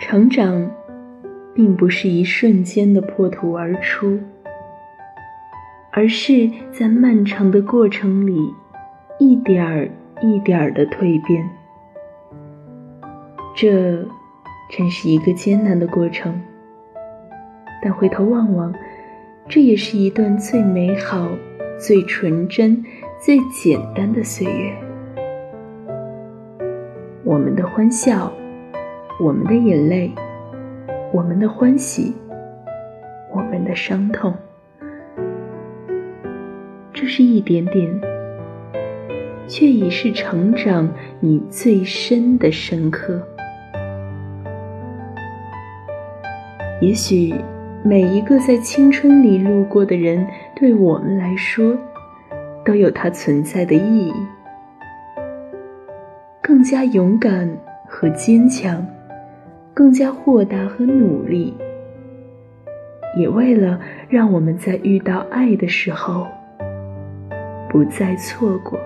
成长，并不是一瞬间的破土而出，而是在漫长的过程里，一点儿一点儿的蜕变。这，真是一个艰难的过程。但回头望望，这也是一段最美好、最纯真、最简单的岁月。我们的欢笑，我们的眼泪，我们的欢喜，我们的伤痛，这是一点点，却已是成长你最深的深刻。也许。每一个在青春里路过的人，对我们来说，都有它存在的意义。更加勇敢和坚强，更加豁达和努力，也为了让我们在遇到爱的时候，不再错过。